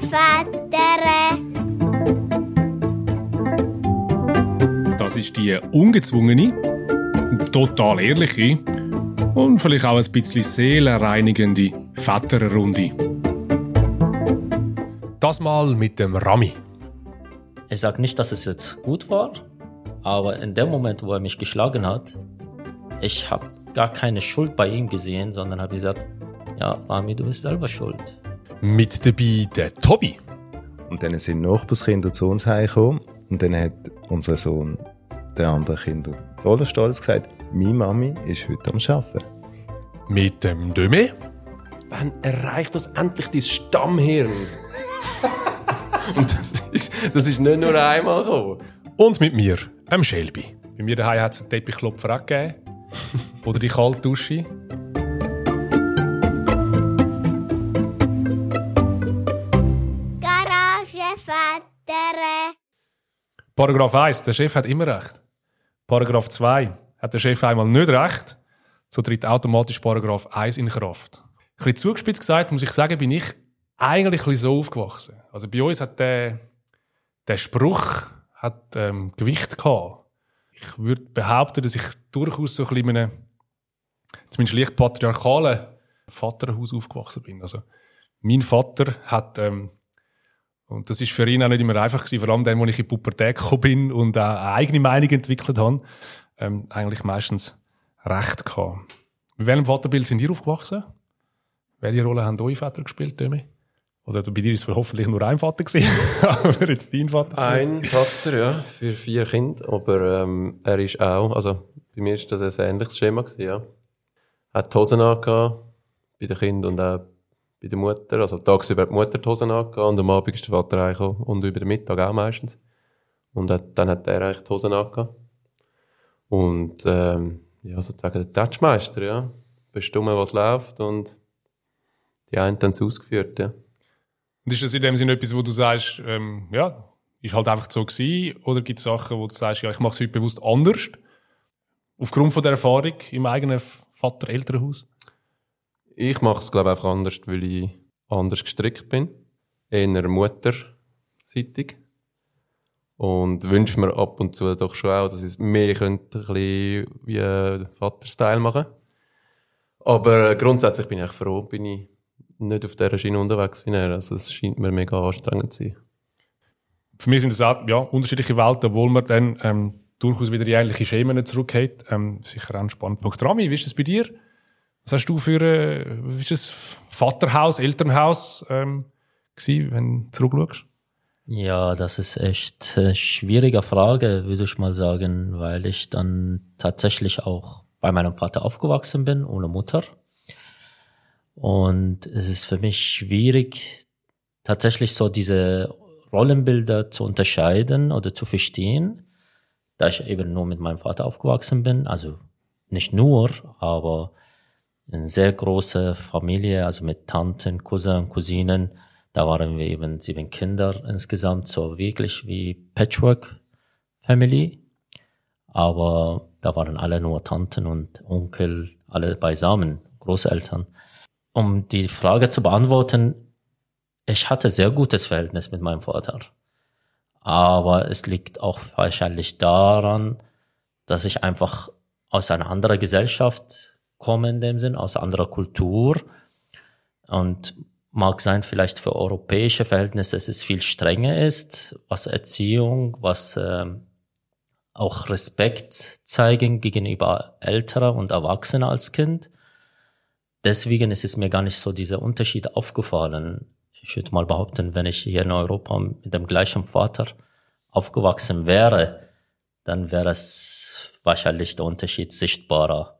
Väter. Das ist die ungezwungene, total ehrliche und vielleicht auch ein bisschen seelenreinigende Väterrunde. Das mal mit dem Rami. Ich sage nicht, dass es jetzt gut war, aber in dem Moment, wo er mich geschlagen hat, ich habe gar keine Schuld bei ihm gesehen, sondern habe gesagt, ja, Rami, du bist selber schuld. Mit dabei der Tobi. Und dann sind Nachbarskinder zu uns heimgekommen und dann hat unser Sohn den anderen Kindern voller Stolz gesagt, meine Mami ist heute am Arbeiten. Mit dem Döme. Wann erreicht das endlich dein Stammhirn? Und das ist, das ist nicht nur einmal gekommen. Und mit mir, dem Shelby. Bei mir daheim hat es einen Teppichklopfer gegeben. Oder die Kaltdusche. Garagenväter. Paragraph 1, der Chef hat immer recht. Paragraph 2, hat der Chef einmal nicht recht, so tritt automatisch Paragraph 1 in Kraft. Ein bisschen zugespitzt gesagt, muss ich sagen, bin ich eigentlich ein so aufgewachsen. Also bei uns hat der, der Spruch hat, ähm, Gewicht gehabt. Ich würde behaupten, dass ich durchaus so ein bisschen in einem, zumindest leicht patriarchalen Vaterhaus aufgewachsen bin. Also mein Vater hat ähm, und das ist für ihn auch nicht immer einfach gewesen, vor allem dann, wo ich in die Pubertät gekommen bin und auch eine eigene Meinung entwickelt habe, ähm, eigentlich meistens Recht gehabt. Mit welchem Vaterbild sind ihr aufgewachsen? Welche Rolle haben eure Väter gespielt, Dömi? Oder bei dir ist es hoffentlich nur ein Vater gewesen, aber jetzt dein Vater. Ein Vater, ja, für vier Kinder, aber ähm, er ist auch, also bei mir ist das ein ähnliches Schema gewesen, ja. Er hat die Hosen angehabt, bei den Kindern und auch bei der Mutter, also tagsüber hat die Mutter die Hosen angehabt und am Abend ist der Vater reingekommen und über den Mittag auch meistens. Und dann hat er eigentlich die Hosen angehabt. Und ähm, ja, sozusagen der Touchmeister, ja. Bestimmen, was läuft und die einen es ausgeführt, ja. Und ist das in dem Sinne etwas, wo du sagst, ähm, ja, ist halt einfach so gewesen? Oder gibt es Sachen, wo du sagst, ja, ich mache es heute bewusst anders? Aufgrund von der Erfahrung im eigenen Vater-Elternhaus? Ich mache es, glaube ich, einfach anders, weil ich anders gestrickt bin. Eher mutterseitig. Und wünsche mir ab und zu doch schon auch, dass ich es mehr könnte, ein bisschen wie ein Vater-Style machen. Aber grundsätzlich bin ich echt froh, bin ich nicht auf dieser Schiene unterwegs wie er. Also es scheint mir mega anstrengend zu sein. Für mich sind das auch ja, unterschiedliche Welten, obwohl man dann ähm, durchaus wieder die ähnliche Schemen zurückgeht. Ähm, sicher auch ein spannender Punkt. Rami, wie ist das bei dir? Was hast du für äh, ist das Vaterhaus, Elternhaus ähm, gewesen, wenn du zurückschaust? Ja, das ist echt eine schwierige Frage, würde ich mal sagen, weil ich dann tatsächlich auch bei meinem Vater aufgewachsen bin, ohne Mutter. Und es ist für mich schwierig, tatsächlich so diese Rollenbilder zu unterscheiden oder zu verstehen, da ich eben nur mit meinem Vater aufgewachsen bin. Also nicht nur, aber eine sehr große Familie, also mit Tanten, Cousin, Cousinen. Da waren wir eben sieben Kinder insgesamt, so wirklich wie Patchwork Family. Aber da waren alle nur Tanten und Onkel, alle beisammen, Großeltern. Um die Frage zu beantworten, ich hatte sehr gutes Verhältnis mit meinem Vater. Aber es liegt auch wahrscheinlich daran, dass ich einfach aus einer anderen Gesellschaft komme in dem Sinn, aus anderer Kultur. Und mag sein, vielleicht für europäische Verhältnisse, dass es viel strenger ist, was Erziehung, was ähm, auch Respekt zeigen gegenüber Älterer und Erwachsener als Kind. Deswegen ist es mir gar nicht so dieser Unterschied aufgefallen. Ich würde mal behaupten, wenn ich hier in Europa mit dem gleichen Vater aufgewachsen wäre, dann wäre es wahrscheinlich der Unterschied sichtbarer.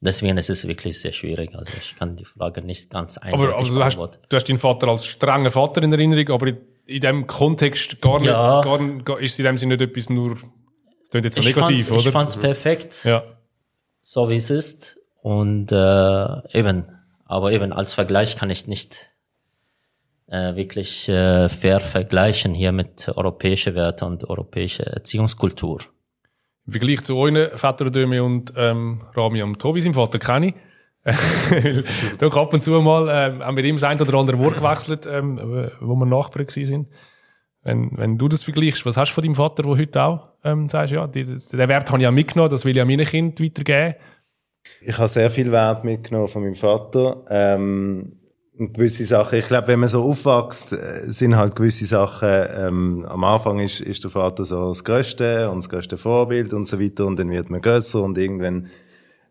Deswegen ist es wirklich sehr schwierig. Also ich kann die Frage nicht ganz eindeutig Aber also du, hast, du hast deinen Vater als strengen Vater in Erinnerung, aber in, in dem Kontext gar nicht, Ja. gar, gar, ist es in dem Sinne nicht etwas nur, das klingt jetzt so ich negativ, oder? Ich fand's perfekt, ja. so wie es ist. Und äh, eben, aber eben als Vergleich kann ich nicht äh, wirklich äh, fair vergleichen hier mit europäische Werte und europäische Erziehungskultur. Im Vergleich zu euren Vätern Dömi und ähm, Rami und Tobi, seinem Vater, kenne ich. da ab und zu mal ähm, haben wir ihm das ein oder andere Wort gewechselt, ähm, wo wir Nachbarn sind. Wenn, wenn du das vergleichst, was hast du von deinem Vater, der heute auch ähm, sagst, ja, die, den Wert habe ich auch mitgenommen, das will ich an meine Kinder weitergeben. Ich habe sehr viel Wert mitgenommen von meinem Vater. Ähm, gewisse Sachen, ich glaube, wenn man so aufwächst, äh, sind halt gewisse Sachen, ähm, am Anfang ist, ist der Vater so das Größte und das größte Vorbild und so weiter und dann wird man größer und irgendwann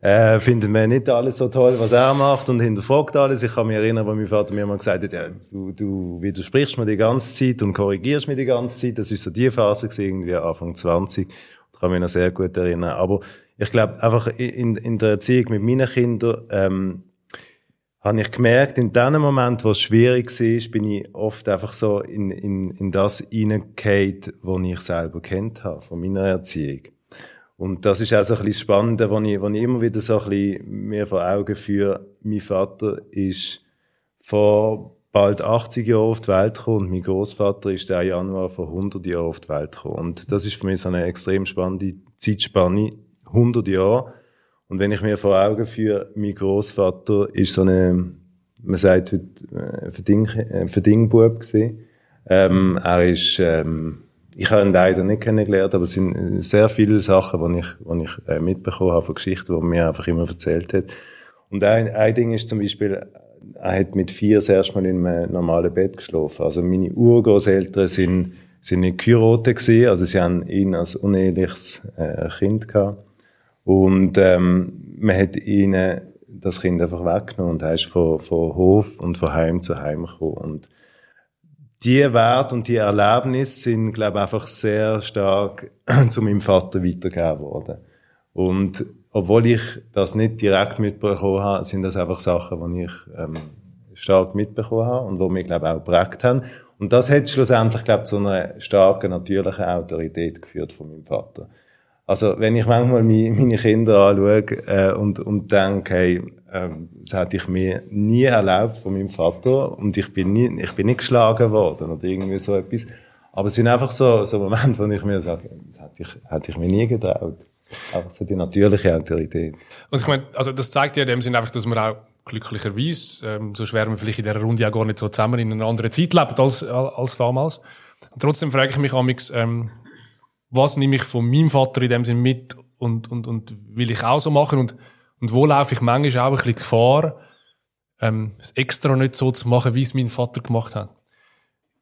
äh, findet man nicht alles so toll, was er macht und hinterfragt alles. Ich kann mich erinnern, wo mein Vater mir mal gesagt hat, ja, du, du widersprichst mir die ganze Zeit und korrigierst mir die ganze Zeit. Das ist so die Phase gewesen, irgendwie Anfang 20. Ich kann mich noch sehr gut erinnern. Aber ich glaube, einfach in, in der Erziehung mit meinen Kindern, ähm, habe ich gemerkt, in dem Moment, wo es schwierig war, bin ich oft einfach so in, in, in das hineingefallen, was ich selber kennt habe, von meiner Erziehung. Und das ist auch so ein bisschen das Spannende, was ich, ich immer wieder so ein bisschen mir vor Augen führe. Mein Vater ist vor bald 80 Jahren auf die Welt gekommen und mein Großvater ist der Januar vor 100 Jahren auf die Welt gekommen. Und das ist für mich so eine extrem spannende Zeitspanne. 100 Jahre und wenn ich mir vor Augen führe, mein Großvater ist so eine, man sagt heute, äh, Verding, äh, Verdingbub. Ähm, er ist, ähm, ich habe ihn leider nicht kennengelernt, aber es sind sehr viele Sachen, die ich, die ich äh, mitbekommen habe von Geschichten, die er mir einfach immer erzählt hat. Und ein, ein Ding ist zum Beispiel, er hat mit vier das erste Mal in einem normalen Bett geschlafen. Also meine Urgroßeltern sind, sind nicht geheiratet gewesen, also sie haben ihn als uneheliches äh, Kind gehabt. Und ähm, man hat ihnen das Kind einfach weggenommen und er ist von, von Hof und von Heim zu Heim gekommen. Und die Werte und die Erlebnisse sind, glaube ich, einfach sehr stark zu meinem Vater weitergegeben worden. Und obwohl ich das nicht direkt mitbekommen habe, sind das einfach Sachen, die ich ähm, stark mitbekommen habe und die mich, glaube ich, auch geprägt haben. Und das hat schlussendlich, glaube ich, zu einer starken, natürlichen Autorität geführt von meinem Vater. Also, wenn ich manchmal meine Kinder anschaue äh, und, und denke, hey, ähm, das hätte ich mir nie erlaubt von meinem Vater und ich bin, nie, ich bin nicht geschlagen worden oder irgendwie so etwas. Aber es sind einfach so, so Momente, wo ich mir sage, das hätte ich, hätte ich mir nie getraut. Einfach so die natürliche Autorität. Und ich meine, also das zeigt ja in dem Sinn einfach, dass man auch glücklicherweise, ähm, so schwer wir vielleicht in dieser Runde ja gar nicht so zusammen in einer anderen Zeit leben als, als damals. Und trotzdem frage ich mich amix, ähm, was nehme ich von meinem Vater in dem Sinn mit und, und, und will ich auch so machen und, und wo laufe ich manchmal auch ein bisschen Gefahr, ähm, es extra nicht so zu machen, wie es mein Vater gemacht hat.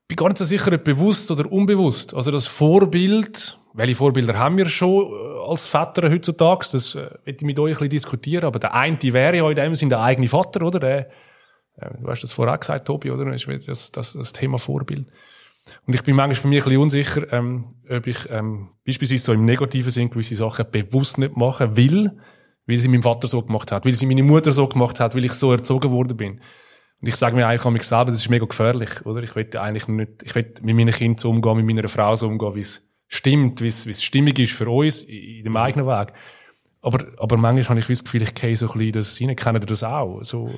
Ich bin gar nicht so sicher, ob bewusst oder unbewusst. Also das Vorbild, welche Vorbilder haben wir schon äh, als Väter heutzutage? Das äh, ich mit euch ein bisschen diskutieren, aber der eine wäre ja in dem Sinn der eigene Vater, oder? Der, äh, du hast das vorher gesagt, Tobi, oder? Das, das, das Thema Vorbild. Und ich bin manchmal bei mir ein bisschen unsicher, ähm, ob ich ähm, beispielsweise so im negativen Sinn gewisse Sachen bewusst nicht machen will, weil sie mein Vater so gemacht hat, weil sie meine Mutter so gemacht hat, weil ich so erzogen worden bin. Und ich sage mir eigentlich an mich selber, das ist mega gefährlich, oder? Ich will eigentlich nicht, ich will mit meinen Kindern so umgehen, mit meiner Frau so umgehen, wie es stimmt, wie es, wie es stimmig ist für uns in dem eigenen Weg. Aber, aber manchmal habe ich das Gefühl, ich gehe so ein bisschen das rein, kennen das auch? So,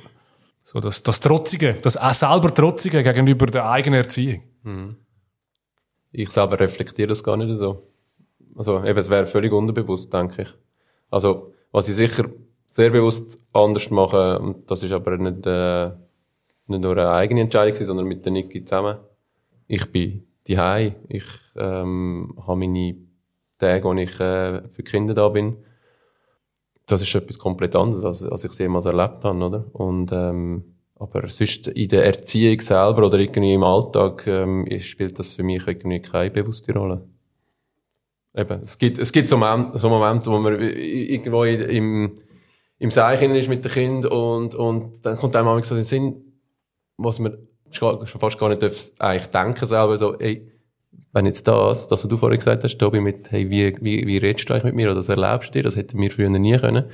so das, das Trotzige, das auch selber Trotzige gegenüber der eigenen Erziehung. Mhm. Ich selber reflektiere das gar nicht so. Also eben, es wäre völlig unterbewusst, denke ich. Also, was ich sicher sehr bewusst anders mache, und das ist aber nicht, äh, nicht nur eine eigene Entscheidung, sondern mit der Niki zusammen. Ich bin die Ich ähm, habe meine Tage, wo ich äh, für die Kinder da bin. Das ist etwas komplett anderes, als, als ich es jemals erlebt habe, oder? Und ähm, aber sonst in der Erziehung selber oder irgendwie im Alltag ähm, spielt das für mich irgendwie keine bewusste Rolle. Eben, es gibt, es gibt so, Momente, so Momente, wo man irgendwo im, im Seichen ist mit dem Kind und, und dann kommt einem so in den Sinn, was man schon fast gar nicht darf, eigentlich denken selber, so, ey, wenn jetzt das, das, was du vorhin gesagt hast, Tobi, mit, hey, wie, wie, wie redest du eigentlich mit mir oder das erlebst du dir, das hätten wir früher nie können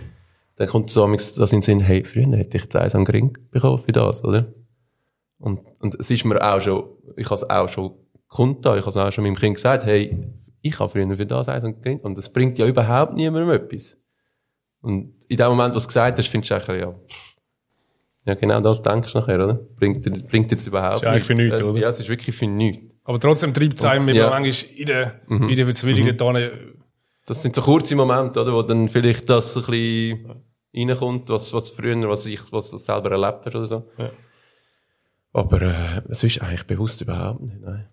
dann kommt so das in den Sinn, hey, früher hätte ich jetzt eins am Gring bekommen für das, oder? Und, und es ist mir auch schon, ich habe es auch schon kundgetan, ich habe es auch schon meinem Kind gesagt, hey, ich habe früher für das eins am Gring, und das bringt ja überhaupt niemandem etwas. Und in dem Moment, was du gesagt hast, findest du eigentlich, ja, ja, genau das denkst du nachher, oder? Bringt, bringt jetzt überhaupt nichts. Ist eigentlich für nichts, oder? Ja, es ist wirklich für nichts. Aber trotzdem treibt es einem ja. manchmal in der, mhm. in der Verzweilung mhm. Das sind so kurze Momente, oder, wo dann vielleicht das ein bisschen reinkommt, was, was früher, was ich, was selber erlebt hast oder so. Aber, äh, es ist eigentlich bewusst überhaupt nicht, nein.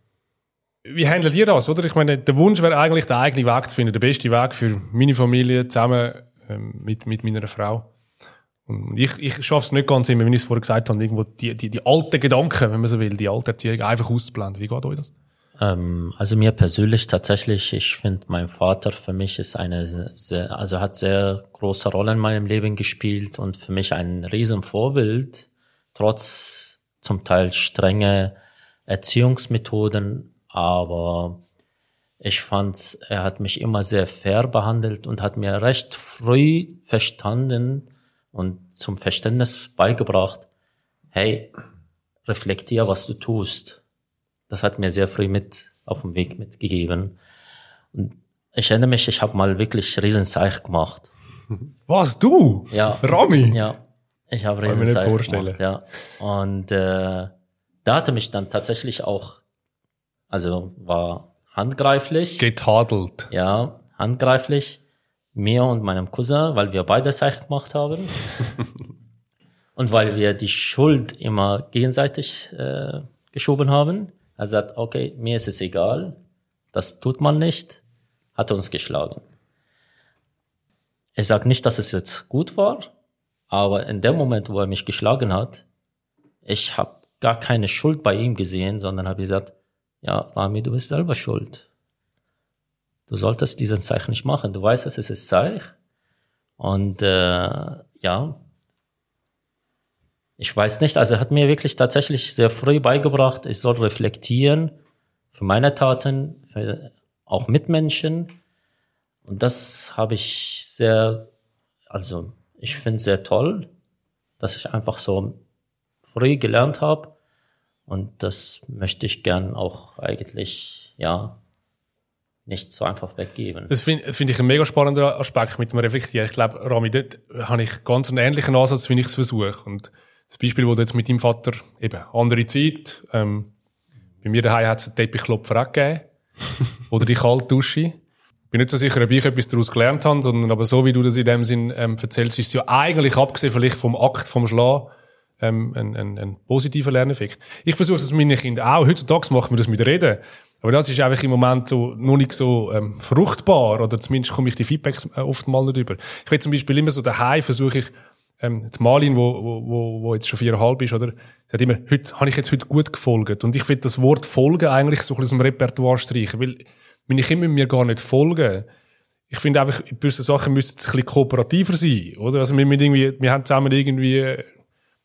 Wie handelt ihr das, oder? Ich meine, der Wunsch wäre eigentlich, den eigenen Weg zu finden, der beste Weg für meine Familie zusammen ähm, mit, mit meiner Frau. Und ich, ich schaffe es nicht ganz immer, wie ich es vorher gesagt habe, irgendwo die, die, die alten Gedanken, wenn man so will, die alte Erziehung einfach auszublenden. Wie geht euch das? Ähm, also mir persönlich tatsächlich, ich finde, mein Vater für mich ist eine sehr, also hat sehr große Rolle in meinem Leben gespielt und für mich ein Riesenvorbild, trotz zum Teil strenge Erziehungsmethoden, aber ich fand, er hat mich immer sehr fair behandelt und hat mir recht früh verstanden und zum Verständnis beigebracht, hey, reflektier, was du tust. Das hat mir sehr früh mit auf dem Weg mitgegeben. Und ich erinnere mich, ich habe mal wirklich Riesenzeich gemacht. Was, du? Ja. Rami? Ja, ich habe mir nicht Riesenzeich vorstellen. gemacht, ja. Und äh, da hatte mich dann tatsächlich auch, also war handgreiflich. Getadelt. Ja, handgreiflich. Mir und meinem Cousin, weil wir beide Seich gemacht haben. und weil wir die Schuld immer gegenseitig äh, geschoben haben. Er sagt, okay, mir ist es egal, das tut man nicht, hat uns geschlagen. Ich sage nicht, dass es jetzt gut war, aber in dem Moment, wo er mich geschlagen hat, ich habe gar keine Schuld bei ihm gesehen, sondern habe gesagt, ja, Rami, du bist selber schuld. Du solltest diesen Zeich nicht machen. Du weißt, es ist Zeich. Und äh, ja, ich weiß nicht, also er hat mir wirklich tatsächlich sehr früh beigebracht, ich soll reflektieren für meine Taten, für auch Mitmenschen. Und das habe ich sehr, also ich finde sehr toll, dass ich einfach so früh gelernt habe. Und das möchte ich gern auch eigentlich, ja, nicht so einfach weggeben. Das finde find ich ein mega spannender Aspekt mit dem Reflektieren. Ich glaube, Rami, dort habe ich ganz einen ähnlichen Ansatz, wie ich es versuche. Das Beispiel, wo du jetzt mit deinem Vater, eben, andere Zeit, ähm, bei mir daheim hat es einen Teppichklopfer auch gegeben. Oder die Kaltdusche. Ich bin nicht so sicher, ob ich etwas daraus gelernt habe, sondern aber so, wie du das in dem Sinn ähm, erzählst, ist es ja eigentlich, abgesehen vielleicht vom Akt, vom Schlagen, ähm, ein, ein, ein positiver Lerneffekt. Ich versuche das mit meinen Kindern auch. Heutzutage machen wir das mit Reden. Aber das ist einfach im Moment so, noch nicht so ähm, fruchtbar, oder zumindest komme ich die Feedbacks äh, oft mal nicht über. Ich will zum Beispiel immer so daheim versuche ich, ähm, jetzt Malin, wo, wo, wo, jetzt schon viereinhalb ist, oder? Sie hat immer, heute, habe ich jetzt heute gut gefolgt. Und ich finde das Wort folgen eigentlich so ein bisschen aus dem Repertoire streichen, weil meine Kinder mir gar nicht folgen. Ich finde einfach, gewisse Sachen müssen ein bisschen kooperativer sein, oder? Also wir müssen irgendwie, wir haben zusammen irgendwie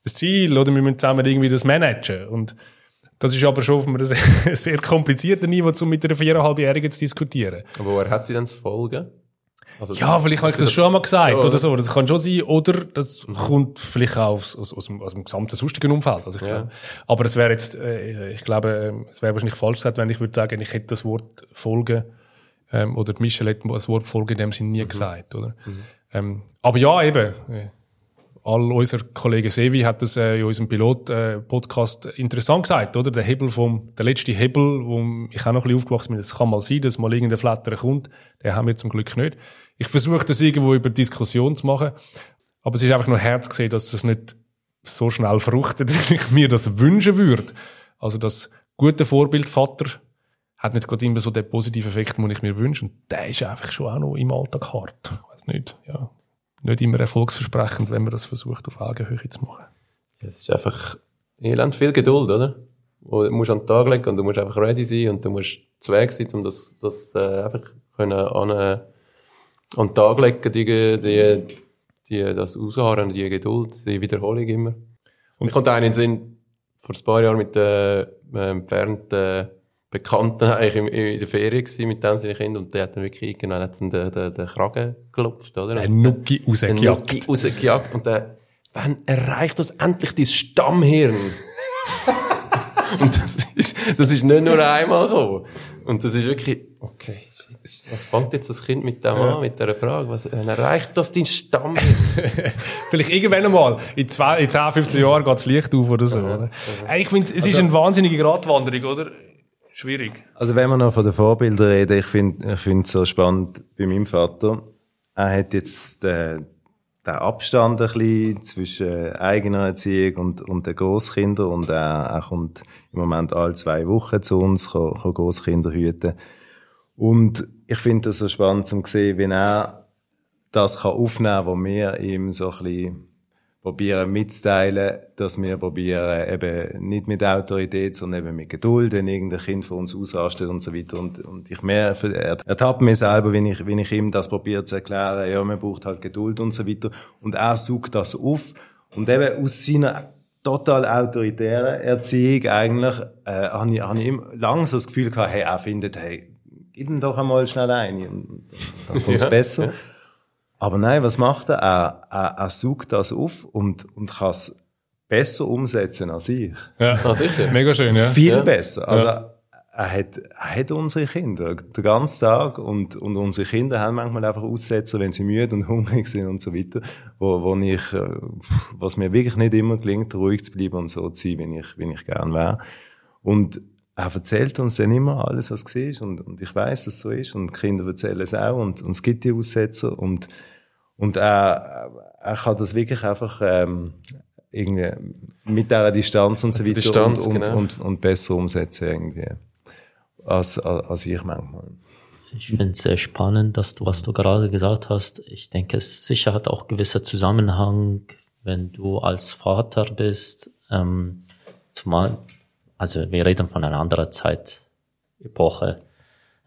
das Ziel, oder wir müssen zusammen irgendwie das managen. Und das ist aber schon auf einem sehr, sehr komplizierten Niveau, um mit einer viereinhalbjährigen zu diskutieren. Aber woher hat sie denn zu folgen? Also, Ja, vielleicht habe ich das schon mal gesagt Ja, oder oder? so. Das kann schon sein. Oder das kommt vielleicht auch aus, aus, aus, dem, aus dem gesamten sonstigen Umfeld. Also ich Ja. glaube, aber es wäre jetzt, äh, ich glaube, ähm, es wäre wahrscheinlich falsch gesagt, wenn ich würde sagen, ich hätte das Wort Folgen ähm, oder Michelle hat das Wort Folgen in dem Sinne nie gesagt, oder? Ähm, aber ja, eben. Äh, all unser Kollege Sevi hat das äh, in unserem Pilot-Podcast interessant gesagt, oder? Der Hebel vom, der letzte Hebel, wo ich auch noch ein bisschen aufgewachsen bin, das kann mal sein, dass mal irgendein Flatter kommt, den haben wir zum Glück nicht. Ich versuche das irgendwo über Diskussion zu machen, aber es ist einfach nur Herz gesehen, dass es nicht so schnell fruchtet, wie ich mir das wünschen würde. Also das gute Vorbildvater hat nicht gerade immer so den positiven Effekt, den ich mir wünsche. Und der ist einfach schon auch noch im Alltag hart. Weiß nicht, ja. Nicht immer erfolgsversprechend, wenn man das versucht, auf Augenhöhe zu machen. Es ist einfach elend viel Geduld, oder? Du musst an den Tag legen und du musst einfach ready sein und du musst zu Weg sein, um das, das äh, einfach können an, äh, an den Tag legen, die, die, die, das Ausharren, die Geduld, die Wiederholung immer. Und ich kommt einen in den Sinn, vor ein paar Jahren mit äh, einem entfernten Bekannten eigentlich in, in der Ferien gewesen, mit dem seine Kinder und der hat dann wirklich genau hat den, den, den Kragen geklopft, oder? Der Nuki den rausgejagt. Nuki rausgejagt und der, wann erreicht das endlich dein Stammhirn? und das ist, das ist nicht nur einmal gekommen. Und das ist wirklich, okay, was fängt jetzt das Kind mit dem an, mit dieser Frage? Was, wann erreicht das dein Stammhirn? Vielleicht irgendwann einmal. In, zwei, in 10, 15 Jahren geht das Licht auf oder so. Oder? Ey, Ich finde, es ist eine wahnsinnige Gratwanderung, oder? Schwierig. Also wenn wir noch von den Vorbildern reden, ich finde ich finde es so spannend bei meinem Vater. Er hat jetzt äh, der Abstand ein bisschen zwischen eigener Erziehung und, und den Großkindern und er, er kommt im Moment alle zwei Wochen zu uns, kann, kann Großkinder hüten. Und ich finde das so spannend zu sehen, wie er das kann aufnehmen kann, was wir ihm so ein bisschen probieren mitzuteilen, dass wir probieren eben nicht mit Autorität, sondern eben mit Geduld, wenn irgendein Kind von uns ausrastet und so weiter. Und, und ich mehr, er ertappt mir selber, wenn ich, wenn ich ihm das probiere zu erklären, ja, man braucht halt Geduld und so weiter. Und er sucht das auf. Und eben aus seiner total autoritären Erziehung eigentlich, äh, habe ich, habe ich immer lange so das Gefühl gehabt, hey, er findet, hey, gib ihm doch einmal schnell ein, dann kommt's Ja, besser. ja. Aber nein, was macht er? Er, er, er sucht das auf und, und kann es besser umsetzen als ich. Ja. Ah, sicher. Mega schön, ja. Viel Ja. besser. Also, er hat, er hat unsere Kinder den ganzen Tag und, und unsere Kinder haben manchmal einfach Aussetzer, wenn sie müde und hungrig sind und so weiter, wo, wo ich, äh, was mir wirklich nicht immer gelingt, ruhig zu bleiben und so zu sein, wie ich, wie ich gern wäre. Und er erzählt uns dann immer alles, was war und, und ich weiß, dass es so ist und die Kinder erzählen es auch und, und es gibt die Aussetzer und, und er, er kann das wirklich einfach ähm, irgendwie mit dieser Distanz und so weiter Distanz, und, und, genau. und, und besser umsetzen irgendwie als, als als ich manchmal. Ich finde es sehr spannend, dass du, was du gerade gesagt hast. Ich denke, es sicher hat auch gewisser Zusammenhang, wenn du als Vater bist. Ähm, zumal, also wir reden von einer anderen Zeit, Epoche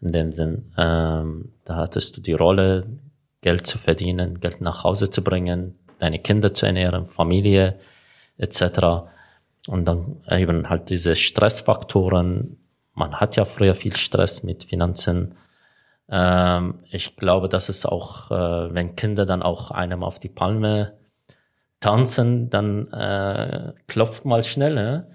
in dem Sinn. Ähm, da hattest du die Rolle, Geld zu verdienen, Geld nach Hause zu bringen, deine Kinder zu ernähren, Familie etc. Und dann eben halt diese Stressfaktoren. Man hat ja früher viel Stress mit Finanzen. Ähm, ich glaube, dass es auch, äh, wenn Kinder dann auch einem auf die Palme tanzen, dann äh, klopft mal schnell.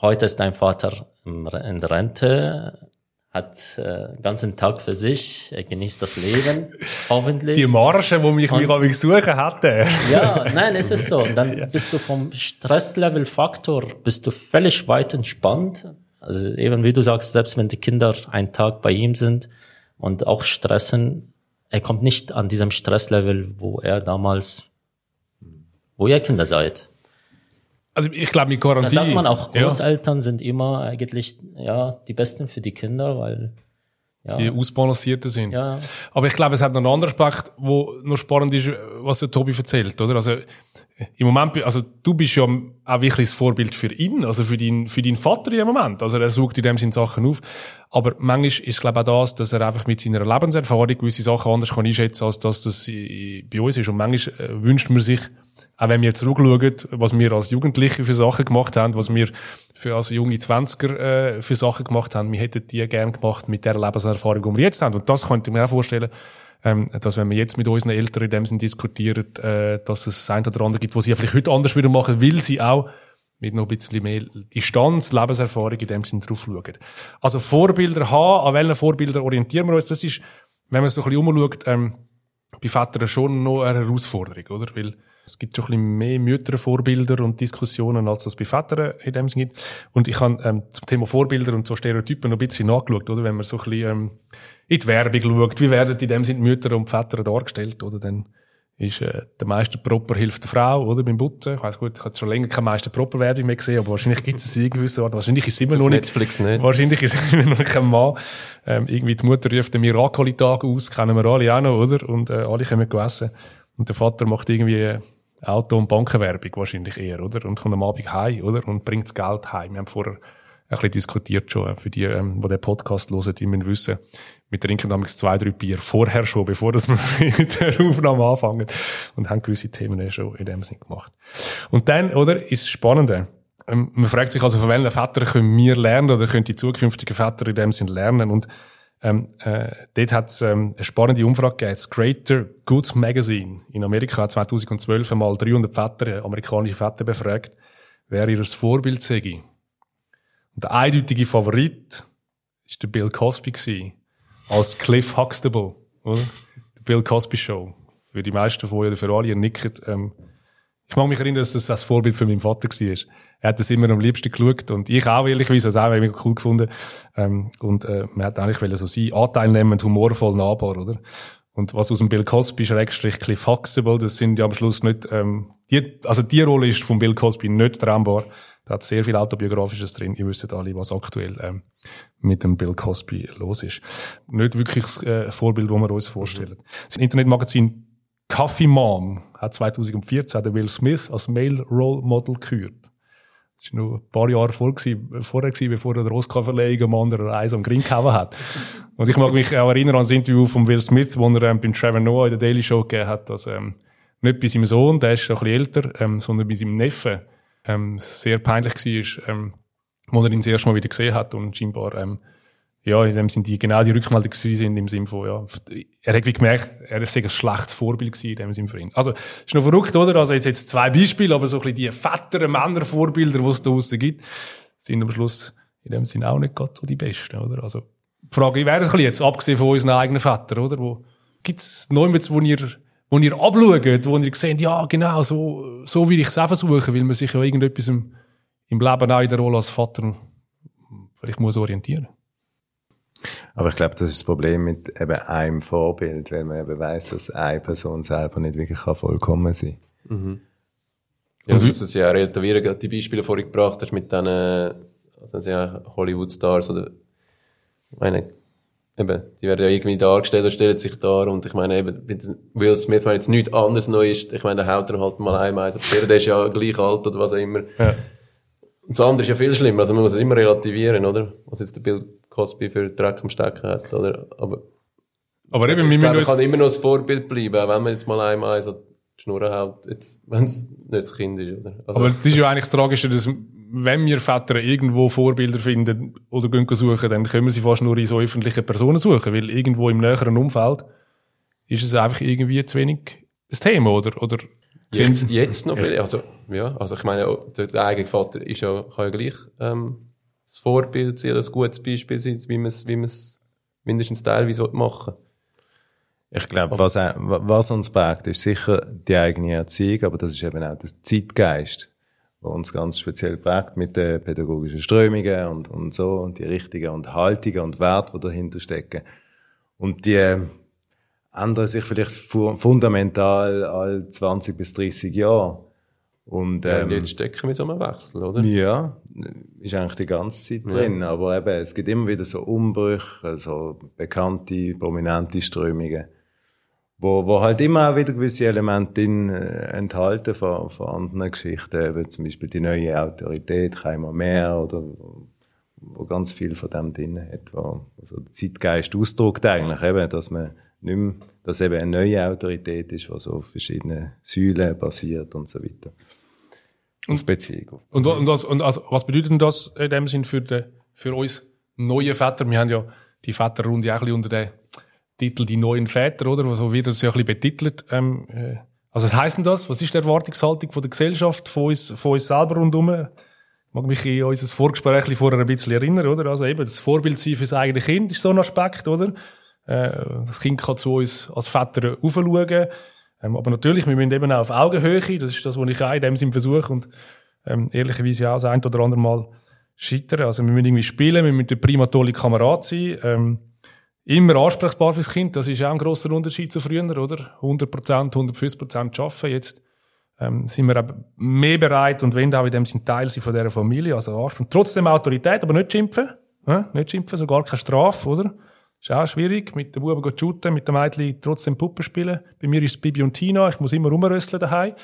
Heute ist dein Vater in der Rente, hat äh, den ganzen Tag für sich, er genießt das Leben, hoffentlich. Die Marge, die mich mir am suchen hatte. Ja, nein, es ist so. Und dann bist du vom Stresslevel-Faktor, bist du völlig weit entspannt. Also eben wie du sagst, selbst wenn die Kinder einen Tag bei ihm sind und auch stressen, er kommt nicht an diesem Stresslevel, wo er damals, wo ihr Kinder seid. Also ich glaube mit Da Garantie. sagt man auch, ja, Großeltern sind immer eigentlich ja die Besten für die Kinder, weil ja, die ausbalancierter sind. ja Aber ich glaube, es hat noch einen anderen Aspekt, wo noch spannend ist, was der Tobi erzählt, oder? Also, im Moment, also, du bist ja auch wirklich das Vorbild für ihn, also für deinen, für deinen Vater im Moment. Also, er sucht in dem Sinn Sachen auf. Aber manchmal ist es, glaube ich, auch das, dass er einfach mit seiner Lebenserfahrung gewisse Sachen anders kann einschätzen, als dass das bei uns ist. Und manchmal äh, wünscht man sich, auch wenn wir zurückschauen, was wir als Jugendliche für Sachen gemacht haben, was wir für als junge Zwanziger äh, für Sachen gemacht haben, wir hätten die gern gemacht mit der Lebenserfahrung, die wir jetzt haben. Und das könnte ich mir auch vorstellen, ähm, dass wenn wir jetzt mit unseren Eltern in dem Sinn diskutieren, äh, dass es ein oder andere gibt, was sie vielleicht heute anders wieder machen, weil sie auch mit noch ein bisschen mehr Distanz, Lebenserfahrung in dem Sinn drauf schauen. Also Vorbilder haben, an welchen Vorbildern orientieren wir uns, das ist, wenn man so ein bisschen umschaut, ähm, bei Vätern schon noch eine Herausforderung, oder? Weil es gibt schon ein bisschen mehr Müttervorbilder und Diskussionen, als es bei Vätern in dem Sinn gibt. Und ich habe ähm, zum Thema Vorbilder und so Stereotypen noch ein bisschen nachgeschaut, oder? Wenn man so ein bisschen ähm, in die Werbung schaut, wie werden in dem Sinn die Mütter und Väter dargestellt, oder? Dann ist äh, der Meister Proper hilft der Frau, oder? Beim Putzen. Ich weiss gut, ich habe schon länger keine Meister Proper Werbung mehr gesehen, aber wahrscheinlich gibt es in gewisser Art. Wahrscheinlich ist es immer noch nicht. Netflix nicht. Wahrscheinlich ist es immer noch kein Mann. Ähm, irgendwie die Mutter ruft den Miracoli-Tag aus, kennen wir alle auch noch, oder? Und äh, alle kommen essen. Und der Vater macht irgendwie Auto- und Bankenwerbung wahrscheinlich eher, oder? Und kommt am Abend heim, oder? Und bringt das Geld heim. Wir haben vorher ein bisschen diskutiert schon, äh, für die, ähm, die den Podcast hören, die müssen wissen, wir trinken damals zwei, drei Bier vorher schon, bevor dass wir mit der Aufnahme anfangen. Und haben gewisse Themen eh schon in dem Sinn gemacht. Und dann, oder, ist das Spannende. Ähm, man fragt sich also, von welchen Vätern können wir lernen oder können die zukünftigen Väter in dem Sinn lernen? Und ähm, äh, dort hat es ähm, eine spannende Umfrage gegeben. Das Greater Good Magazine in Amerika hat 2012 einmal 300 Väter, äh, amerikanische Väter befragt, wer ihr Vorbild sei. Und der eindeutige Favorit ist der Bill Cosby gewesen, als Cliff Huxtable, oder? Bill Cosby Show. Für die meisten von euch oder für alle, ihr nickt. Ähm, ich mag mich erinnern, dass das das Vorbild für meinen Vater war. Er hat das immer am liebsten geschaut und ich auch ehrlicherweise, das auch mega cool gefunden. Ähm, und äh, man hat eigentlich so sein, anteilnehmend, humorvoll, nahbar, oder? Und was aus dem Bill Cosby Schrägstrich Cliff Huxtable, das sind ja am Schluss nicht, ähm, die, also die Rolle ist von Bill Cosby nicht trennbar. Da hat sehr viel Autobiografisches drin. Ihr wisst alle, was aktuell ähm, mit dem Bill Cosby los ist. Nicht wirklich das äh, Vorbild, das wir uns vorstellen. Das Internetmagazin Coffee Mom hat 2014 den Will Smith als Male Role Model gekürt. Das war noch ein paar Jahre vor, vorher, bevor er der Oscar-Verleihung am anderen Eis am Grin gehauen hat. Und ich mag mich auch erinnern an das Interview von Will Smith, wo er ähm, beim Trevor Noah in der Daily Show gegeben hat, dass ähm, nicht bei seinem Sohn, der ist ein bisschen älter, ähm, sondern bei seinem Neffen ähm, sehr peinlich war, ähm, wo er ihn das erste Mal wieder gesehen hat und scheinbar ähm, ja, in dem sind die genau die Rückmeldungen sind im Sinne von, ja, er hat wie gemerkt, er ist ein schlechtes Vorbild gewesen in dem Sinne für ihn. Also, ist noch verrückt, oder? Also, jetzt, jetzt zwei Beispiele, aber so ein bisschen die fetteren Männervorbilder, die es da draussen gibt, sind am Schluss in dem Sinne auch nicht gerade so die besten, oder? Also, die Frage wäre ein bisschen jetzt, abgesehen von unseren eigenen Vätern, oder? Wo, gibt's Neumetz, wo ihr, wo ihr abschaut, wo ihr seht, ja, genau, so, so will ich es auch versuchen, weil man sich ja irgendetwas im, im Leben auch in der Rolle als Vater vielleicht muss orientieren. Aber ich glaube, das ist das Problem mit eben einem Vorbild, weil man eben weiss, dass eine Person selber nicht wirklich vollkommen sein kann. Mhm. Ja, und das ist ja relativieren, gerade die Beispiele, du gebracht hast, mit diesen, also ja Hollywood-Stars oder, ich meine, eben, die werden ja irgendwie dargestellt oder stellen sich dar und ich meine eben, mit Will Smith, wenn jetzt nichts anderes neu ist, ich meine, der haut er halt mal einmal, also der ist ja gleich alt oder was auch immer. Ja. Und das andere ist ja viel schlimmer, also man muss es immer relativieren, oder? Was jetzt der Bill Cosby für Dreck am Stecken hat, oder? Aber, aber eben, ich glaube, kann immer noch ein Vorbild bleiben, auch wenn man jetzt mal einmal so die Schnur hält, jetzt, wenn es nicht das Kind ist, oder? Also, aber das ist ja eigentlich das Tragische, dass, wenn wir Väter irgendwo Vorbilder finden oder gehen suchen, dann können wir sie fast nur in so öffentlichen Personen suchen, weil irgendwo im näheren Umfeld ist es einfach irgendwie zu wenig das Thema, oder? oder Jetzt, jetzt noch viel, also, ja, also ich meine, der, der eigene Vater ist ja, kann ja gleich, ähm, das Vorbild sein, ein gutes Beispiel sein, wie man es, wie man es mindestens teilweise machen Ich glaube, was, was uns prägt, ist sicher die eigene Erziehung, aber das ist eben auch der Zeitgeist, der uns ganz speziell prägt mit den pädagogischen Strömungen und, und so und die richtigen und Haltungen und Werte, die dahinter stecken. Und die, ändern sich vielleicht fundamental all 20 bis 30 Jahre. Und, ähm, ja, und jetzt stecken wir so einem Wechsel, oder? Ja, ist eigentlich die ganze Zeit drin. Ja. Aber eben, es gibt immer wieder so Umbrüche, so bekannte, prominente Strömungen, wo, wo halt immer auch wieder gewisse Elemente drin, äh, enthalten von, von anderen Geschichten, eben zum Beispiel die neue Autorität, keiner mehr, oder wo ganz viel von dem drin hat, wo, wo so der Zeitgeist ausdruckt eigentlich eben, dass man nicht mehr, dass eben eine neue Autorität ist, die so auf verschiedenen Säulen basiert und so weiter. Auf Beziehung. Auf und, und, das, und also, was bedeutet denn das in dem Sinn für, de, für uns neue Väter? Wir haben ja die Väterrunde auch ein bisschen unter dem Titel Die neuen Väter, oder? So wird das ja ein bisschen betitelt. Ähm, äh, also was heisst denn das? Was ist die Erwartungshaltung von der Gesellschaft, von uns, von uns selber rundherum? Ich mag mich in unser Vorgespräch vorher ein bisschen erinnern, oder? Also eben, das Vorbild sein fürs eigene Kind ist so ein Aspekt, oder? Äh, das Kind kann zu uns als Väter aufschauen. Ähm, aber natürlich, wir müssen eben auch auf Augenhöhe, das ist das, was ich auch in dem Sinn versuche und ähm, ehrlicherweise auch das ein oder andere Mal scheitern. Also wir müssen irgendwie spielen, wir müssen prima tolle Kamerad sein, ähm, immer ansprechbar fürs Kind, das ist auch ein grosser Unterschied zu früher, oder? 100%, 150% arbeiten, jetzt ähm, sind wir mehr bereit und wollen auch in dem Sinn Teil sein von dieser Familie, also Trotzdem Autorität, aber nicht schimpfen, äh? nicht schimpfen, sogar keine Strafe, oder? Ist auch schwierig, mit den Buben zu shooten, mit den Mädchen trotzdem Puppen spielen. Bei mir ist es Bibi und Tina, ich muss immer rumrösseln daheim.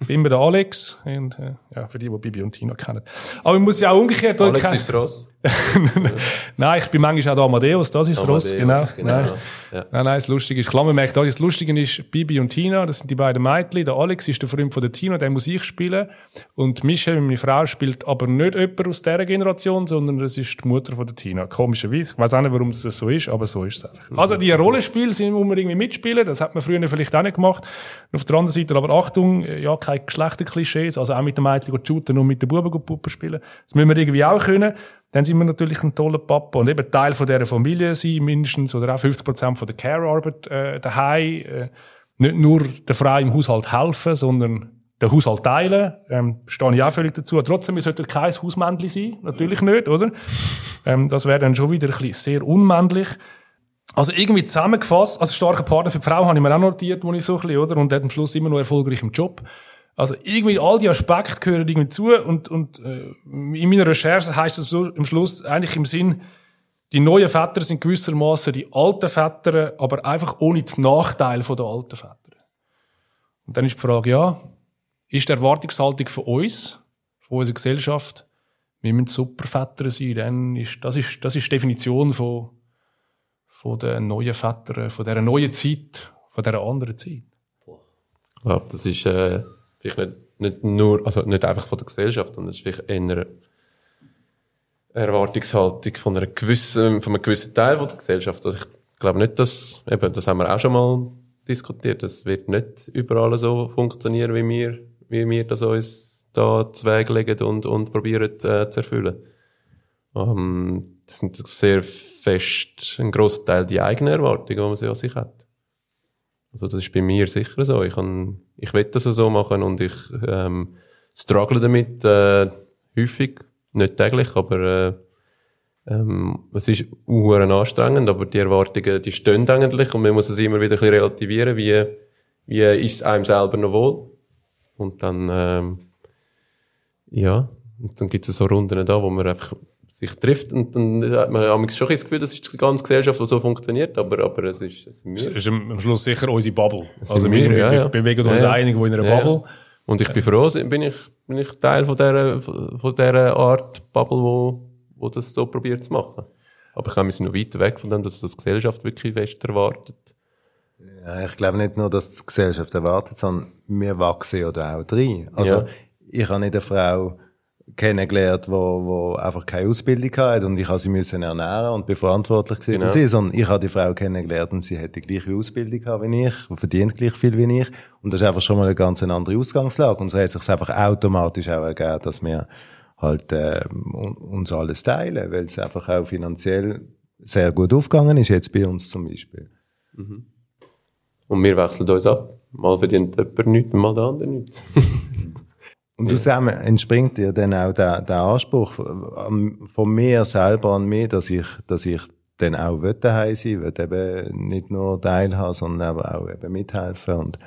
Ich bin immer der Alex, und, äh, ja, für die, die Bibi und Tina kennen. Aber ich muss ja auch umgekehrt... Alex ist Ross. nein, ich bin manchmal auch der Amadeus, das ist Amadeus, Ross, genau. genau. Nein. Ja. nein, nein, das Lustige ist, klar, man merkt auch, das Lustige ist Bibi und Tina, das sind die beiden Mädchen. Der Alex ist der Freund von der Tina, der muss ich spielen. Und Michelle, meine Frau, spielt aber nicht jemand aus dieser Generation, sondern das ist die Mutter von der Tina. Komischerweise. Ich weiß auch nicht, warum das so ist, aber so ist es einfach. Also, die Rollenspiele sind muss man irgendwie mitspielen, das hat man früher vielleicht auch nicht gemacht. Und auf der anderen Seite, aber Achtung, ja, keine Geschlechterklischees, also auch mit den Mädchen shooten und mit den Buben Puppen spielen. Das müssen wir irgendwie auch können dann sind wir natürlich ein toller Papa und eben Teil von dieser Familie sein, mindestens, oder auch 50 Prozent von der Care-Arbeit äh, daheim. Äh, nicht nur der Frau im Haushalt helfen, sondern den Haushalt teilen. Ähm, stehe ich auch völlig dazu. Trotzdem, wir sollten kein Hausmännchen sein. Natürlich nicht, oder? Ähm, das wäre dann schon wieder ein bisschen sehr unmännlich. Also irgendwie zusammengefasst, also starker Partner für die Frau habe ich mir auch notiert, wo ich so ein bisschen, oder? Und hat am Schluss immer noch erfolgreich im Job. Also irgendwie all die Aspekte gehören irgendwie zu und, und äh, in meiner Recherche heißt es so im Schluss eigentlich im Sinn, die neuen Väter sind gewissermaßen die alten Väter, aber einfach ohne die Nachteile der alten Väter. Und dann ist die Frage, ja, ist die Erwartungshaltung von uns, von unserer Gesellschaft, wir müssen Superväter sein, dann ist, das ist, das ist die Definition von, von den neuen Vätern, von dieser neuen Zeit, von dieser anderen Zeit. Ich glaube, das ist äh, vielleicht nicht, nicht nur, also nicht einfach von der Gesellschaft, sondern es ist vielleicht eher eine Erwartungshaltung von, einer gewissen, von einem gewissen Teil von der Gesellschaft. Also ich glaube nicht, dass, eben, das haben wir auch schon mal diskutiert, das wird nicht überall so funktionieren, wie wir, wie wir das uns da zu Weg legen und, und probieren äh, zu erfüllen. Ähm, das sind sehr fest ein grosser Teil die eigenen Erwartungen, die man sich an sich hat. Also das ist bei mir sicher so. Ich, kann, ich will das so machen und ich ähm, struggle damit äh, häufig, nicht täglich, aber äh, ähm, es ist uhren anstrengend, aber die Erwartungen, die stehen eigentlich und man muss es immer wieder ein bisschen relativieren, wie, wie ist es einem selber noch wohl. Und dann, ähm, ja, und dann gibt es so Runden da, wo man einfach sich trifft und dann hat man schon ein bisschen das Gefühl, das ist die ganze Gesellschaft, die so funktioniert, aber, aber es ist, es ist, es ist am Schluss sicher unsere Bubble. Also wir, wir, ja, ja. bewegen uns ja, irgendwo in einer ja, Bubble. Und ich bin froh, bin ich, bin ich Teil von dieser, von dieser Art Bubble, wo, wo das so probiert zu machen. Aber ich glaube, wir sind noch weit weg von dem, dass das die Gesellschaft wirklich fest erwartet. Ja, ich glaube nicht nur, dass die Gesellschaft erwartet, sondern wir wachsen ja da auch drin. Also, ja. ich habe nicht eine Frau kennengelernt, wo, wo einfach keine Ausbildung hatte und ich habe sie müssen ernähren und bin verantwortlich genau. für sie, sondern ich habe die Frau kennengelernt und sie hat die gleiche Ausbildung gehabt wie ich und verdient gleich viel wie ich und das ist einfach schon mal eine ganz andere Ausgangslage und so hat sich einfach automatisch auch ergeben, dass wir halt äh, uns alles teilen, weil es einfach auch finanziell sehr gut aufgegangen ist, jetzt bei uns zum Beispiel. Mhm. Und wir wechseln uns ab. Mal verdient jemand nichts, mal der andere nichts. Und ja. zusammen entspringt dir dann auch der, der Anspruch von mir selber an mich, dass ich, dass ich dann auch daheim sein will, eben nicht nur teilhaben, sondern aber auch eben mithelfen und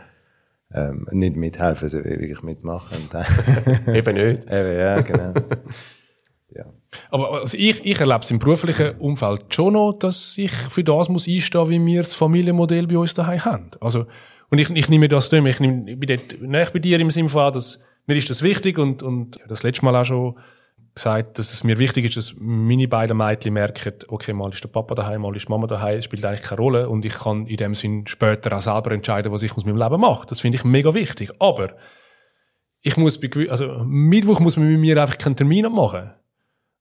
ähm, nicht mithelfen, sondern wirklich mitmachen. eben nicht. Eben, ja, genau. ja. Aber also ich, ich erlebe es im beruflichen Umfeld schon noch, dass ich für das muss einstehen, wie wir das Familienmodell bei uns daheim haben. Also, und ich, ich nehme das durch, ich, nehme, ich bin dort näher bei dir im Sinne von, dass mir ist das wichtig und, und das letzte Mal auch schon gesagt, dass es mir wichtig ist, dass meine beiden Mädchen merken, okay, mal ist der Papa daheim, mal ist die Mama daheim, es spielt eigentlich keine Rolle und ich kann in dem Sinn später auch selber entscheiden, was ich aus meinem Leben mache. Das finde ich mega wichtig. Aber ich muss bei, also Mittwoch muss man mit mir einfach keinen Termin machen.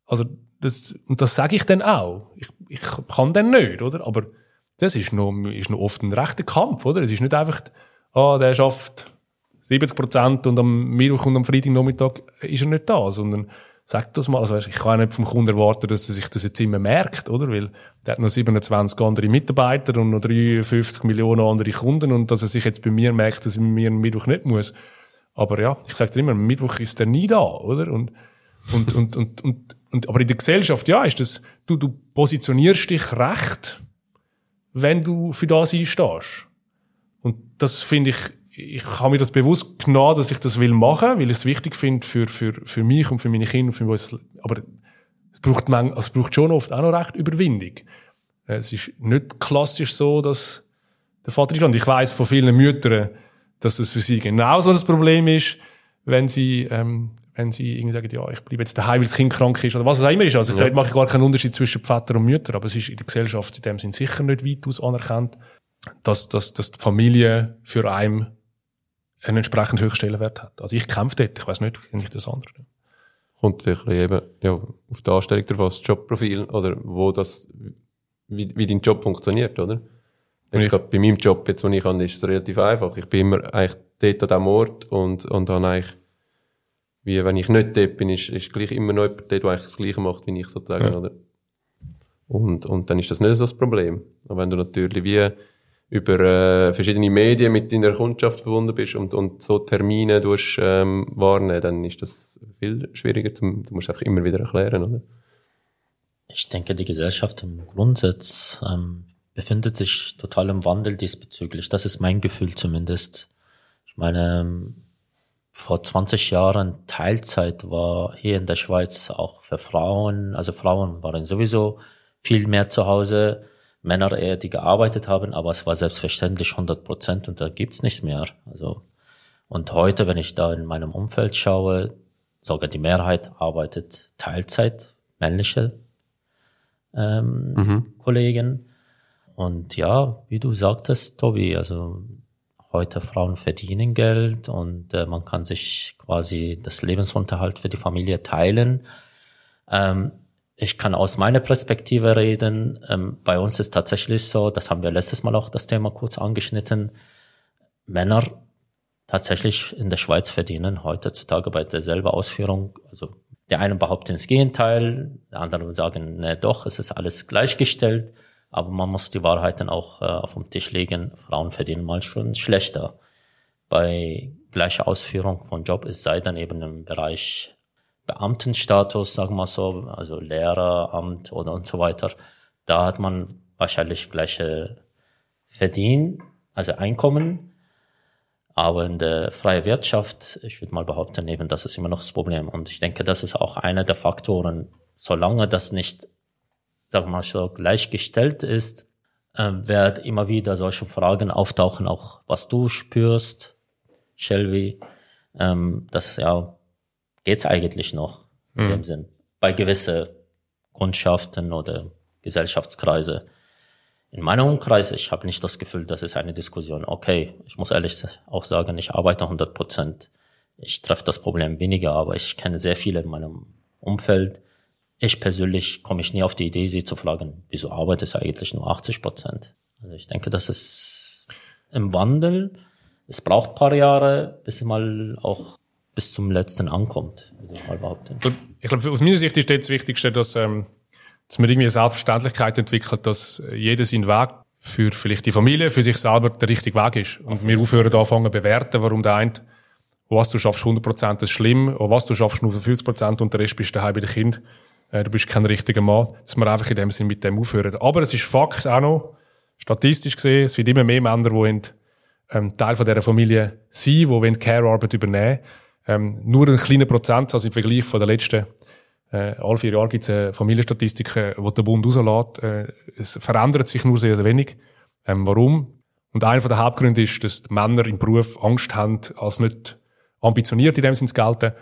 Also das, und das sage ich dann auch. Ich, ich kann dann nicht, oder? Aber das ist noch, ist noch oft ein rechter Kampf, oder? Es ist nicht einfach, ah, der schafft 70 Prozent und am Mittwoch und am Freitagnachmittag ist er nicht da, sondern sagt das mal. Also, ich kann nicht vom Kunden erwarten, dass er sich das jetzt immer merkt, oder? Weil der hat noch 27 andere Mitarbeiter und noch 53 Millionen andere Kunden und dass er sich jetzt bei mir merkt, dass er mir am Mittwoch nicht muss. Aber ja, ich sage dir immer, am Mittwoch ist er nie da, oder? Und, und, und, und, und, und, aber in der Gesellschaft, ja, ist das, du, du positionierst dich recht, wenn du für das einstehst. Und das finde ich, ich habe mir das bewusst genommen, dass ich das will machen, weil ich es wichtig finde für, für, für mich und für meine Kinder und für uns. Aber es braucht, man, also es braucht schon oft auch noch recht Überwindung. Es ist nicht klassisch so, dass der Vater ist. Und ich weiß von vielen Müttern, dass das für sie genauso das Problem ist, wenn sie, ähm, wenn sie irgendwie sagen, ja, ich bleibe jetzt daheim, weil das Kind krank ist oder was es auch immer ist. Also ich ja. mache gar keinen Unterschied zwischen Vater und Mütter, aber es ist in der Gesellschaft in dem Sinn sicher nicht weitaus anerkannt, dass, dass, dass die Familie für einen einen entsprechend hohen Stellenwert hat. Also ich kämpfe dort, ich weiß nicht, wie ich das anders. Kommt wirklich eben, ja, auf die Anstellung drauf, das Jobprofil, oder wo das, wie, wie dein Job funktioniert, oder? Jetzt gerade bei meinem Job, jetzt, wo ich kann, ist es relativ einfach. Ich bin immer eigentlich dort an diesem Ort und, und dann eigentlich, wie wenn ich nicht dort bin, ist, ist gleich immer noch jemand dort, der eigentlich das Gleiche macht, wie ich sozusagen, ja. oder? Und, und dann ist das nicht so das Problem. Aber wenn du natürlich wie, über äh, verschiedene Medien mit deiner Kundschaft verbunden bist und, und so Termine durch ähm, warnen, dann ist das viel schwieriger. Zum, du musst einfach immer wieder erklären, oder? Ich denke, die Gesellschaft im Grundsatz ähm, befindet sich total im Wandel diesbezüglich. Das ist mein Gefühl zumindest. Ich meine, vor 20 Jahren Teilzeit war hier in der Schweiz auch für Frauen, also Frauen waren sowieso viel mehr zu Hause, Männer eher, die gearbeitet haben, aber es war selbstverständlich 100 Prozent und da gibt's nichts mehr. Also und heute, wenn ich da in meinem Umfeld schaue, sogar die Mehrheit arbeitet Teilzeit, männliche ähm, Mhm. Kollegen. Und ja, wie du sagtest, Tobi, also heute Frauen verdienen Geld und äh, man kann sich quasi das Lebensunterhalt für die Familie teilen. Ähm, ich kann aus meiner Perspektive reden. Ähm, bei uns ist tatsächlich so, das haben wir letztes Mal auch das Thema kurz angeschnitten. Männer tatsächlich in der Schweiz verdienen heutzutage bei derselben Ausführung. Also der eine behaupten das Gegenteil, der andere sagen, ne, doch, es ist alles gleichgestellt. Aber man muss die Wahrheit dann auch äh, auf den Tisch legen. Frauen verdienen mal schon schlechter. Bei gleicher Ausführung von Job, es sei dann eben im Bereich Beamtenstatus, sagen wir so, also Lehreramt oder und so weiter. Da hat man wahrscheinlich gleiche Verdienen, also Einkommen. Aber in der freien Wirtschaft, ich würde mal behaupten, eben, das ist immer noch das Problem. Und ich denke, das ist auch einer der Faktoren. Solange das nicht, sagen wir mal so, gleichgestellt ist, äh, wird immer wieder solche Fragen auftauchen, auch was du spürst, Shelby, ähm, das ja, geht's eigentlich noch in dem Sinn. Bei gewisse Kundschaften oder Gesellschaftskreise. In meinem Umkreis, ich habe nicht das Gefühl, das ist eine Diskussion. Okay, ich muss ehrlich auch sagen, ich arbeite 100 Prozent. Ich treffe das Problem weniger, aber ich kenne sehr viele in meinem Umfeld. Ich persönlich komme ich nie auf die Idee, sie zu fragen, wieso arbeitest du eigentlich nur 80 Prozent? Also ich denke, das ist im Wandel. Es braucht ein paar Jahre, bis es mal auch bis zum letzten ankommt, ich glaube, aus meiner Sicht ist das Wichtigste, dass, ähm, dass man irgendwie eine Selbstverständlichkeit entwickelt, dass jeder seinen Weg für vielleicht die Familie, für sich selber der richtige Weg ist. Und wir aufhören da anfangen bewerten, warum der eine, was du schaffst 100% ist schlimm, und was du schaffst nur für 50% und der Rest bist du daheim bei den Kind. Äh, du bist kein richtiger Mann. Dass wir einfach in dem Sinn mit dem aufhören. Aber es ist Fakt auch noch, statistisch gesehen, es wird immer mehr Männer, die ähm, Teil von dieser Familie sind, die wollen Care-Arbeit übernehmen ähm, nur ein kleiner Prozentsatz im Vergleich von den letzten äh, alle vier Jahre gibt es äh, Familienstatistiken, die der Bund rauslässt. Äh, es verändert sich nur sehr, sehr wenig. Ähm, warum? Und einer der Hauptgründe ist, dass die Männer im Beruf Angst haben, als nicht ambitioniert in dem Sinne zu gelten,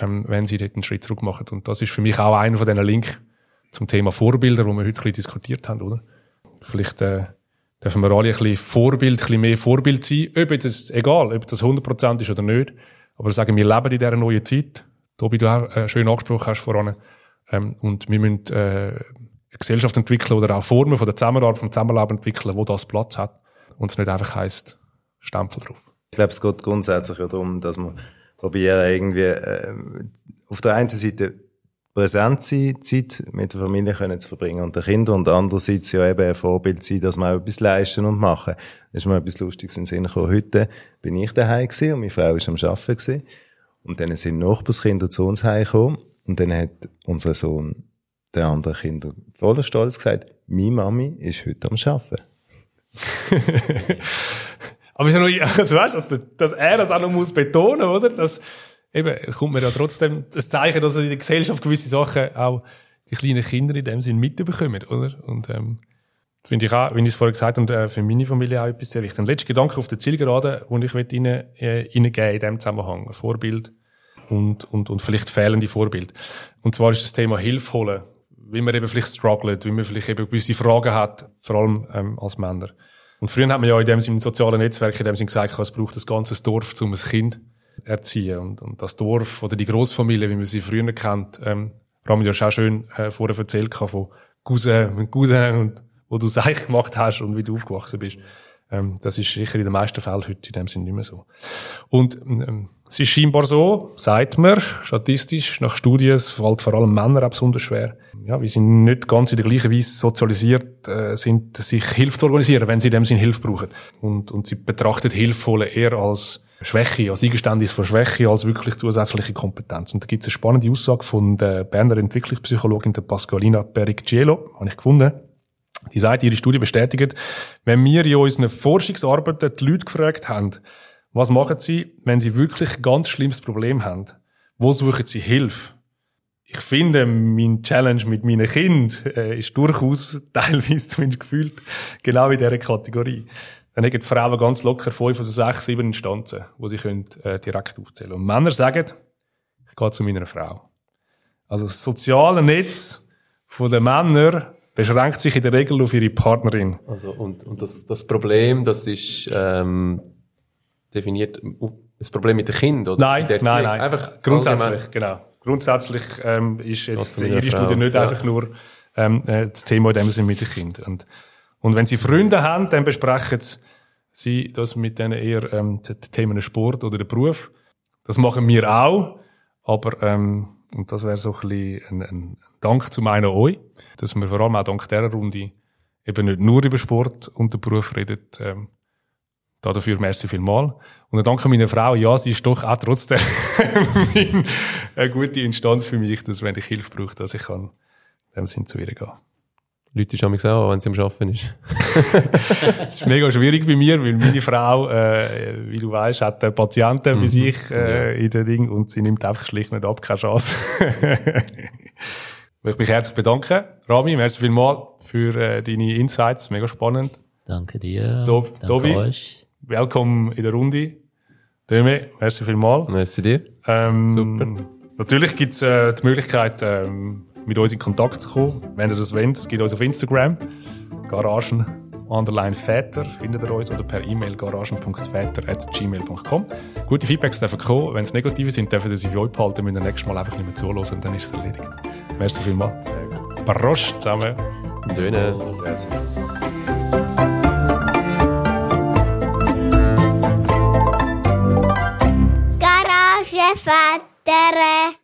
ähm, wenn sie dort einen Schritt zurück machen. Und das ist für mich auch einer von diesen Link zum Thema Vorbilder, wo wir heute ein bisschen diskutiert haben, oder? Vielleicht äh, dürfen wir alle ein bisschen Vorbild, ein bisschen mehr Vorbild sein. Ob jetzt, egal, ob das 100% ist oder nicht. Aber sagen, wir leben in dieser neuen Zeit. Tobi, du auch äh, schön angesprochen hast voran. Ähm, und wir müssen äh, eine Gesellschaft entwickeln oder auch Formen von der Zusammenarbeit, vom Zusammenleben entwickeln, wo das Platz hat. Und es nicht einfach heisst, Stempel drauf. Ich glaube, es geht grundsätzlich ja darum, dass man probieren, irgendwie äh, auf der einen Seite präsent sein, Zeit mit der Familie können zu verbringen und den Kindern und andererseits ja eben ein Vorbild sein, dass wir auch etwas leisten und machen. Das ist mir etwas Lustiges in den Sinn gekommen. Heute bin ich daheim gewesen und meine Frau ist am Arbeiten. Und dann sind Nachbarskinder zu uns heimgekommen und dann hat unser Sohn den anderen Kindern voller Stolz gesagt, meine Mami ist heute am Arbeiten. Aber ist ja noch, also weißt, dass, dass er das auch noch muss betonen, oder? Das, eben, kommt mir ja trotzdem das Zeichen, dass in der Gesellschaft gewisse Sachen auch die kleinen Kinder in dem Sinn mitbekommen, oder? Und, ähm, finde ich auch, wie ich es vorher gesagt habe, äh, für meine Familie auch etwas sehr wichtig. Ein letzter Gedanke auf der Zielgerade, den ich ihnen, äh, ihnen geben in diesem Zusammenhang. Ein Vorbild und, und, und vielleicht fehlende Vorbild. Und zwar ist das Thema Hilfe holen. Wie man eben vielleicht struggelt, wie man vielleicht eben gewisse Fragen hat, vor allem, ähm, als Männer. Und früher hat man ja in dem Sinne, in sozialen Netzwerken, in dem Sinne gesagt, es braucht ein ganzes Dorf, um ein Kind erziehen. Und, und das Dorf oder die Großfamilie, wie man sie früher kennt, ähm, Rami, du hast auch schön äh, vorher erzählt von Cousin Cousin und wo du es eigentlich gemacht hast und wie du aufgewachsen bist. Ähm, das ist sicher in den meisten Fällen heute in dem Sinne nicht mehr so. Und ähm, es ist scheinbar so, sagt man, statistisch, nach Studien, fällt vor allem Männer auch besonders schwer. Ja, wir sind nicht ganz in der gleichen Weise sozialisiert, äh, sind, sich Hilfe zu organisieren, wenn sie in dem Sinne Hilfe brauchen. Und, und sie betrachtet Hilfe holen eher als Schwäche, als Eingeständnis von Schwäche, als wirklich zusätzliche Kompetenz. Und da gibt es eine spannende Aussage von der Berner Entwicklungspsychologin, der Pasqualina Pericciello, habe ich gefunden. Die sagt, ihre Studie bestätigt, wenn wir in unseren Forschungsarbeiten die Leute gefragt haben, was machen sie, wenn sie wirklich ein ganz schlimmes Problem haben? Wo suchen sie Hilfe? Ich finde, mein Challenge mit meinen Kindern äh, ist durchaus teilweise zumindest gefühlt genau in dieser Kategorie. Dann haben die Frauen ganz locker fünf oder sechs, sieben Instanzen, wo sie können, äh, direkt aufzählen Und Männer sagen, ich gehe zu meiner Frau. Also das soziale Netz von den Männern beschränkt sich in der Regel auf ihre Partnerin. Also, und, und das, das Problem, das ist ähm, definiert das Problem mit den Kindern, oder? Nein, nein, nein. Einfach Grundsätzlich, allgemein. genau. Grundsätzlich ähm, ist jetzt ihre Studie nicht ja. einfach nur ähm, äh, das Thema in dem Sinne mit den Kindern. Und, und wenn sie Freunde haben, dann besprechen sie das mit denen eher ähm, die Themen Sport oder der Beruf. Das machen wir auch, aber ähm, und das wäre so ein bisschen ein, ein Dank zu meinen euch, dass wir vor allem auch dank dieser Runde eben nicht nur über Sport und den Beruf reden, ähm, da dafür merci vielmal. Und dann danke meiner Frau, ja, sie ist doch auch trotzdem eine gute Instanz für mich, dass wenn ich Hilfe brauche, dass ich kann, dem Sinn zu ihr gehen. Leute schon auch, wenn sie am Arbeiten ist. Das ist mega schwierig bei mir, weil meine Frau, äh, wie du weißt, hat äh, Patienten bei sich äh, in den Ding und sie nimmt einfach schlicht nicht ab, keine Chance. ich möchte mich herzlich bedanken. Rami, merci vielmal für äh, deine Insights, mega spannend. Danke dir. Tob- Danke Tobi. euch. Willkommen in der Runde. Döme, merci vielmal. Merci dir. Ähm, Super. Natürlich gibt es äh, die Möglichkeit, ähm, mit uns in Kontakt zu kommen. Wenn ihr das wollt, gibt uns auf Instagram. Garagen underline Väter findet ihr uns oder per E-Mail garagen.väter.gmail.com. Gute Feedbacks dürfen kommen. Wenn es negative sind, dürfen ihr sie für euch behalten. Müssen ihr nächstes Mal einfach nicht mehr zuhören und dann ist es erledigt. Merci vielmals. Prost zusammen. Döne. Garage Vater.